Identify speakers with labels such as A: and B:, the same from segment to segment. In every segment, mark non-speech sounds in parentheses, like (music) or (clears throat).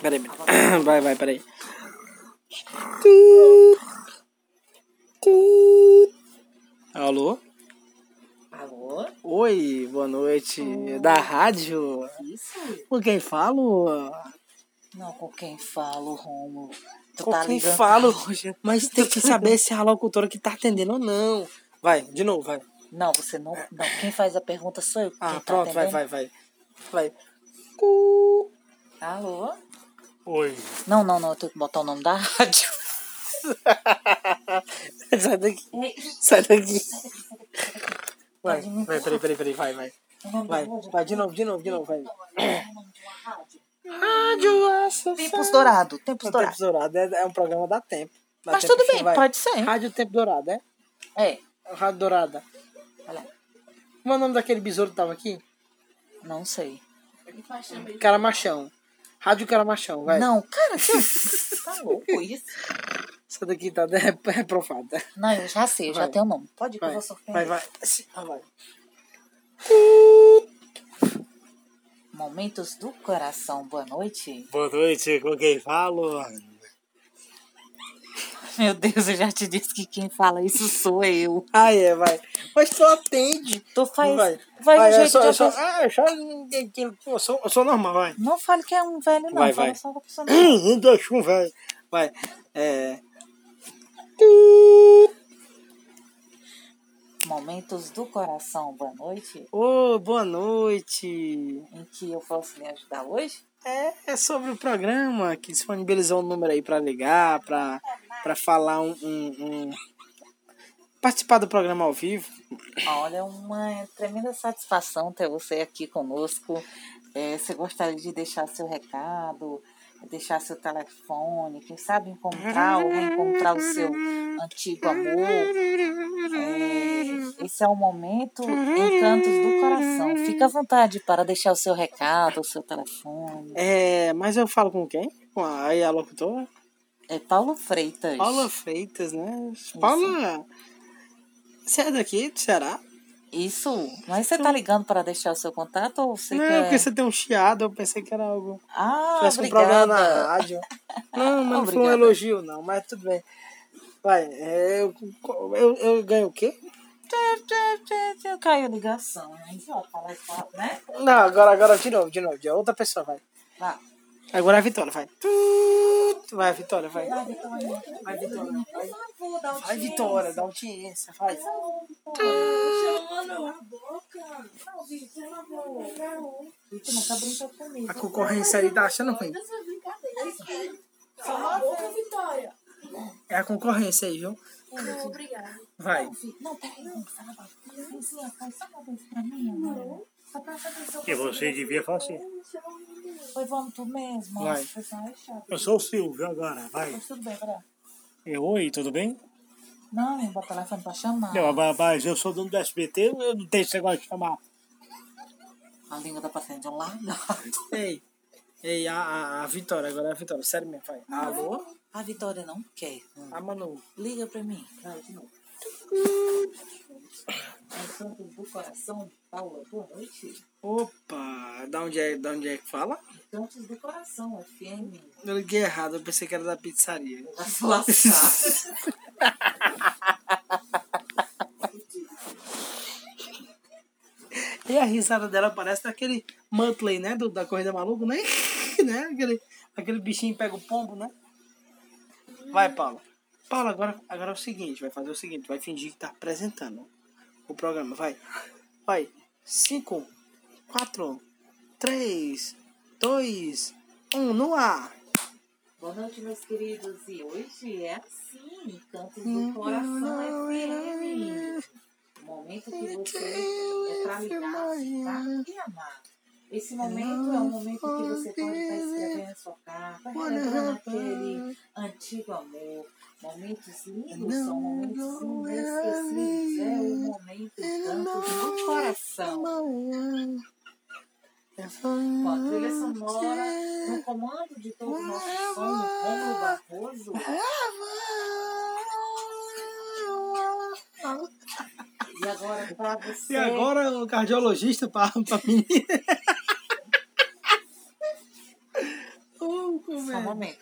A: Peraí. (coughs) Vai, vai, peraí. Alô?
B: Alô?
A: Oi, boa noite. Da rádio?
B: Isso?
A: Com quem falo?
B: Não, com quem falo, Romulo. Tu
A: Com
B: tá
A: quem
B: ligando
A: falo? (laughs) Mas tem que saber se é a locutora que tá atendendo ou não. Vai, de novo, vai.
B: Não, você não. Não, quem faz a pergunta sou eu.
A: Ah,
B: tá
A: pronto, vai,
B: atendendo?
A: vai, vai. Vai.
B: Alô?
A: Oi.
B: Não, não, não, eu tenho que botar o nome da rádio. (laughs)
A: Sai daqui. Sai daqui. Vai, vai, peraí, peraí, peraí, vai, vai. Vai,
B: da
A: vai, de novo, de novo, de novo, vai.
B: Rádio?
A: Associação.
B: Tempos Dourado, Tempos Dourado.
A: Tempo Dourado é, é um programa da Tempo. Dá
B: Mas
A: tempo
B: tudo bem,
A: vai.
B: pode ser.
A: Rádio Tempo Dourado, é?
B: É,
A: Rádio Dourada.
B: olha,
A: Como é o nome daquele besouro que tava aqui?
B: não sei.
A: Caramachão. Rádio Caramachão, vai.
B: Não, cara, que... tá louco isso?
A: Essa daqui tá é, é profada.
B: Não, eu já sei, eu já
A: Vai.
B: tenho o nome. Pode ir que eu
A: Vai,
B: vou surpreender.
A: vai, vai. Ah, vai.
B: Momentos do coração, boa noite.
A: Boa noite, com quem falo?
B: Meu Deus, eu já te disse que quem fala isso sou eu.
A: Ah, é, vai. Mas tu atende.
B: Tu faz.
A: vai.
B: Vai,
A: vai
B: do
A: eu
B: jeito
A: sou,
B: de
A: eu sou,
B: outra-
A: ah, eu sou, eu sou, eu sou normal, vai.
B: Não fale que é um velho, não.
A: Vai,
B: Fala
A: vai.
B: só da pessoa (clears throat) normal.
A: Não deixa um velho. Vai. É.
B: Momentos do coração, boa noite.
A: Ô, boa noite.
B: Em que eu posso lhe ajudar hoje?
A: É, é sobre o programa que disponibilizou um número aí pra ligar, pra, pra falar um, um- um- Participar do programa ao vivo.
B: Olha, é uma tremenda satisfação ter você aqui conosco. É, você gostaria de deixar seu recado, deixar seu telefone, quem sabe encontrar ou reencontrar o seu antigo amor. É, esse é o momento Encantos do Coração. Fica à vontade para deixar o seu recado, o seu telefone.
A: É, mas eu falo com quem? Com a, a locutora?
B: É Paulo Freitas.
A: Paula Freitas, né? Paula. Você é daqui, do Ceará?
B: Isso. Mas você tá ligando para deixar o seu contato ou você
A: Não,
B: quer...
A: porque você tem um chiado, eu pensei que era algo.
B: Ah,
A: Tivesse um problema na
B: obrigada.
A: rádio. (laughs) Não, mas não foi um
B: Obrigada.
A: elogio, não, mas tudo bem. Vai, é, eu, eu, eu ganho o quê?
B: Caiu a ligação. Fala, né?
A: Não, agora, agora de novo, de novo, de outra pessoa, vai.
B: Vai.
A: Agora é a Vitória, vai. Vai, Vitória, vai.
B: Vai, Vitória.
A: Vai, Vitória. Vai,
B: Vou dar
A: vai Vitória, dá audiência, vai.
B: Tá.
A: A concorrência aí tá achando ruim.
C: Vitória.
A: É a concorrência aí, viu?
C: Obrigada.
A: Vai.
B: Não, peraí, não, fala. Vizinha, faz só uma vez pra mim, amor.
D: Que você devia fazer.
B: Foi, vamos tu mesmo.
A: Vai.
B: É.
D: Eu sou o Silvio agora, vai.
B: Tudo bem.
D: Eu, Oi, tudo bem?
B: Não, eu boto o telefone pra chamar.
D: Não, mas- eu sou dono do SBT, eu não tenho esse negócio de chamar.
B: A língua da paciente de um lado. (laughs)
A: Ei, ei, a, a, a Vitória, agora é a Vitória, sério mesmo, vai. Alô?
B: A Vitória não quer. Hum.
A: A Manu.
B: Liga pra mim. Vai, de novo. Encantos do coração, Paula, boa noite.
A: Opa, da onde é, da onde é que fala?
B: Encantos do coração, FM.
A: Eu liguei errado, eu pensei que era da pizzaria.
B: Lascar. (laughs)
A: E a risada dela parece daquele Muttley, né? Do, da Corrida Maluca, né? (laughs) né? Aquele, aquele bichinho pega o pombo, né? Vai, Paula. Paula, agora, agora é o seguinte, vai fazer o seguinte, vai fingir que tá apresentando o programa, vai. Vai. Cinco, quatro, três, dois, um, no ar.
B: Boa noite, meus queridos. E hoje é assim, Cantos do Coração FM. O momento que você é pra ligar, tá? E amar. Esse momento é um momento que você pode estar escrevendo sua carta, relembrando aquele antigo amor. Momentos lindos são momentos inesquecíveis. É o momento Cantos do Coração. Com a trilha sonora, no comando de todo o nosso som, Romulo Barroso. E agora, pra você.
A: E agora o cardiologista para a menina.
B: Só um momento.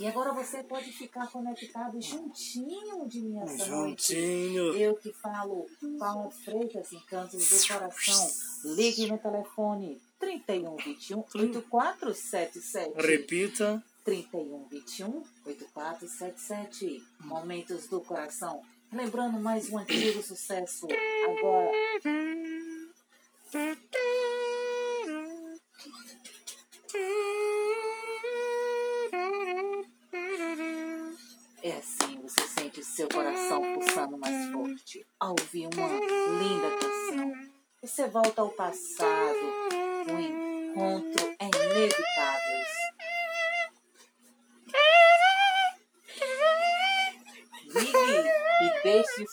B: E agora você pode ficar conectado juntinho de noite.
D: Juntinho.
B: Eu que falo, Paulo Freitas, Encantos do Coração. Ligue no telefone 3121 8477.
D: Repita.
B: 3121 8477. Momentos do Coração. Lembrando mais um antigo sucesso. Agora. Seu coração pulsando mais forte ao ouvir uma linda canção. Você volta ao passado, o encontro é inevitável. Ligue e deixe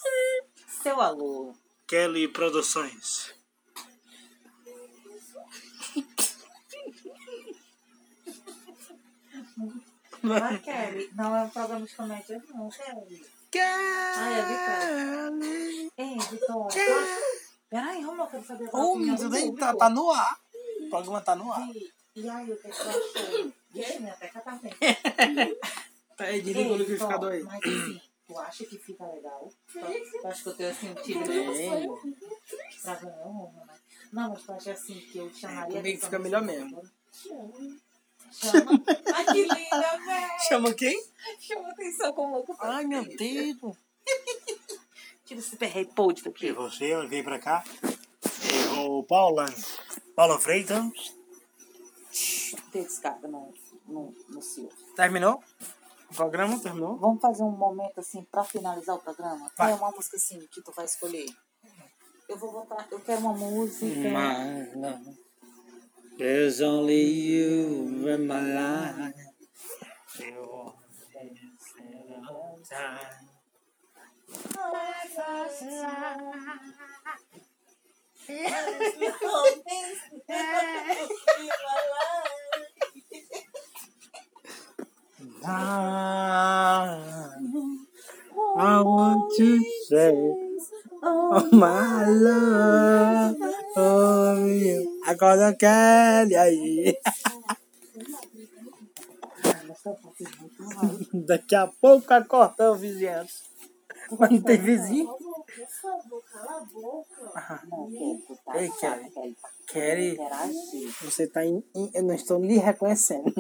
B: seu alô.
D: Kelly Produções.
B: Não é Kelly, não é um programa de comédia, não, Kelly. Ai, é
A: Kelly.
B: Ei, Vitória. Peraí, Romulo, eu quero saber a
A: Ô, meu
B: do
A: Deus, tá, tá no ar. O programa tá no ar.
B: E, e aí, o que é tu achou? Vixe, minha teca tá bem. (laughs)
A: Tá aí, desliga o liquidificador aí.
B: Mas assim, tu acha que fica legal? Tu acha que eu tenho um tigre
A: Tem.
B: pra ganhar Romulo, né? Não, mas tu acha assim que eu chamaria...
A: Comigo
B: atenção
A: fica melhor mesmo.
B: Chama. Ai, que linda, velho.
A: Chama quem?
B: Chama atenção como louco.
A: Ai, meu Deus.
B: Tira esse perrei podre
D: E
B: daqui.
D: você, vem pra cá. E o Paula. Paula Freitas.
B: Tem descarga no, no, no Silvio.
A: Terminou? O programa terminou?
B: Vamos fazer um momento assim pra finalizar o programa?
A: Vai.
B: É uma música assim que tu vai escolher. Eu vou botar. Eu quero uma música.
A: My love. There's only you in my life. You I want to say oh my love for you. Agora Kelly aí. Daqui a pouco acorda o vizinho. Mas não tem vizinho?
C: Por favor, cala a boca.
B: Não,
A: Ei, Kelly.
B: Kelly.
A: Você tá em, em- Eu não estou lhe reconhecendo.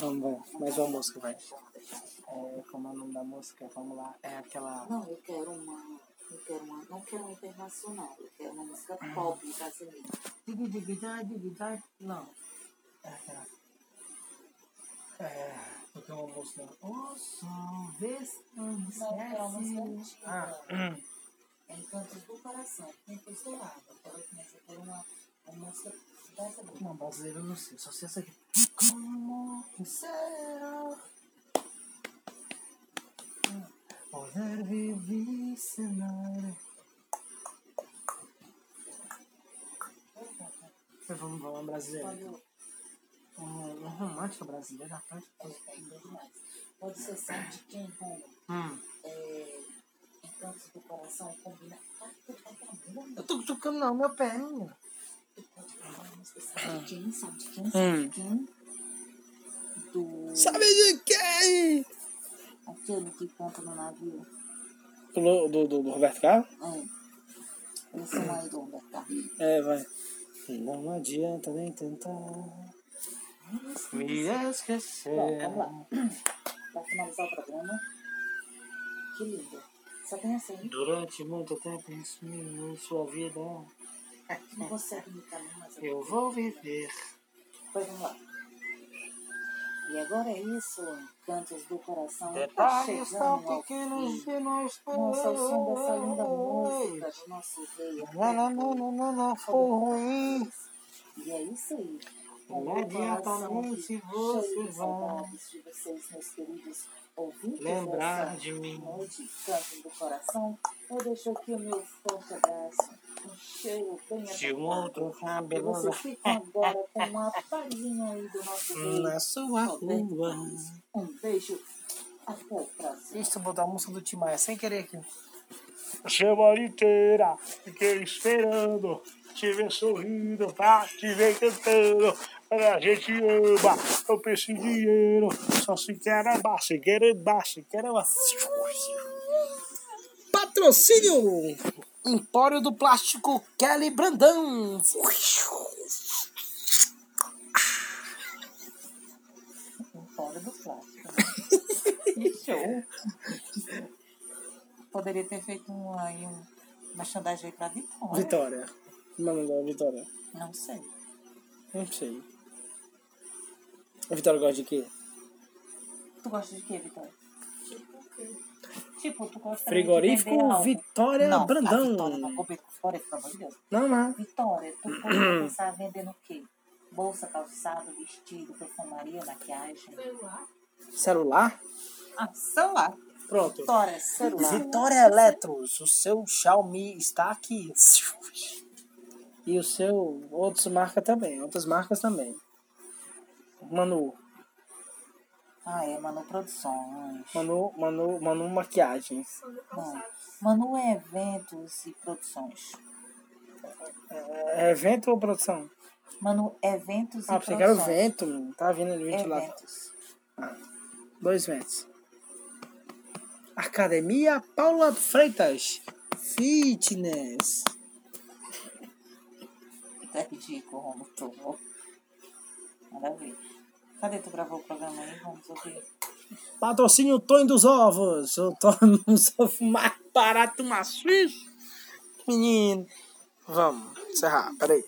A: Vamos, vai. Mais uma música, vai. É, como é o nome da música? Vamos lá. É aquela.
B: Não, eu quero uma. Eu quero uma. Não quero uma internacional. Eu quero uma música pop brasileira.
A: Dai, digi, dai. Não. É aquela. É. Porque é uma música. O som, se não
B: é uma música antiga.
A: Ah, hum.
B: Encantos do Coração. Tempo estourado. Agora eu começo a ter uma, uma música música.
A: Não, brasileiro eu não sei, só sei essa aqui. Como será viver sem nada? Vamos, vamos, brasileiro.
B: Pode,
A: Um, um romântica brasileira, rapaz.
B: pode, demais. pode ser só de quem, Roma?
A: Hum.
B: É, Encantos do Coração combina. Ah?
A: Eu tô tocando não, meu pé,
B: uma sabe de quem? Sabe de quem?
A: Hum.
B: Sabe de quem? Do.
A: Sabe de quem?
B: Aquele que canta no navio.
A: Do, do, do, Roberto Carlos?
B: É. Esse é do Roberto Carlos.
A: É, vai. Não adianta nem tentar me esquecer.
B: Bom, vamos lá. Pra finalizar o programa. Que lindo. Só tem aí.
A: Durante muito tempo em sua- vida,
B: Tu não consegue me caminhar
A: eu vou viver.
B: Pois vamos lá. E agora é isso, Cantos do Coração. Tá
A: Detalhes tão
B: ao
A: pequenos de nós
B: Nossa, o som dessa linda música do nosso rei.
A: Não, não, não, não, não, não foi ruim.
B: E é isso aí.
A: Você
B: de
A: vai
B: saudades de vocês, ouvintes.
A: lembrar de mim.
B: Cantos do Coração. Eu deixo aqui o meu forte abraço. Um cheiro bem
A: de um outro
B: E
A: cabelo
B: vocês ficam agora com uma palhinha aí do nosso rei. (laughs)
A: na sua
B: Roberto
A: rua.
B: Um beijo. Até o próximo.
A: Isso, botar a música do Timaya sem querer aqui.
D: A semana inteira fiquei esperando, te ver sorrindo, pra te ver cantando. A gente ama, eu penso em dinheiro, só se quer amar, se quer amar, se quer amar.
A: Patrocínio! Empório do Plástico Kelly Brandão.
B: Fora do plástico. que show. Poderia ter feito um, aí, um merchandising aí pra Vitória.
A: Vitória. Mano da Vitória.
B: Não sei.
A: Não sei. A Vitória gosta de quê?
B: Tu gosta de quê, Vitória?
C: Tipo
B: tu gosta
A: Frigorífico
B: de vender.
A: Vitória
B: não,
A: Brandão.
B: A Vitória não, Vitória, pelo amor de Deus.
A: Não, não.
B: Vitória, tu poderia pensar vendendo o quê? Bolsa, calçado, vestido, perfumaria, maquiagem.
C: Celular.
A: Celular?
B: Ah, celular.
A: Pronto.
B: Vitória, celular.
A: Vitória Eletros, o seu Xiaomi está aqui. E o seu, outras marcas também, outras marcas também. Manu,
B: Ah, é, Manu Produções.
A: Manu, Manu, Manu Maquiagens.
B: Não. Manu é eventos e produções.
A: É evento ou produção?
B: Manu, eventos
A: Ah,
B: e
A: pensei que era o
B: produções.
A: vento, mano. Tá vindo ali ventilador.
B: Eventos.
A: Dois ventos. Academia Paula Freitas. Fitness.
B: Tá ridículo, Romulo. tu. Cadê tu gravou o programa aí? Vamos ouvir.
A: Patrocínio Tonho dos Ovos. O Tonho dos Ovos mais barato maciço. Menino. Vamos encerrar, peraí.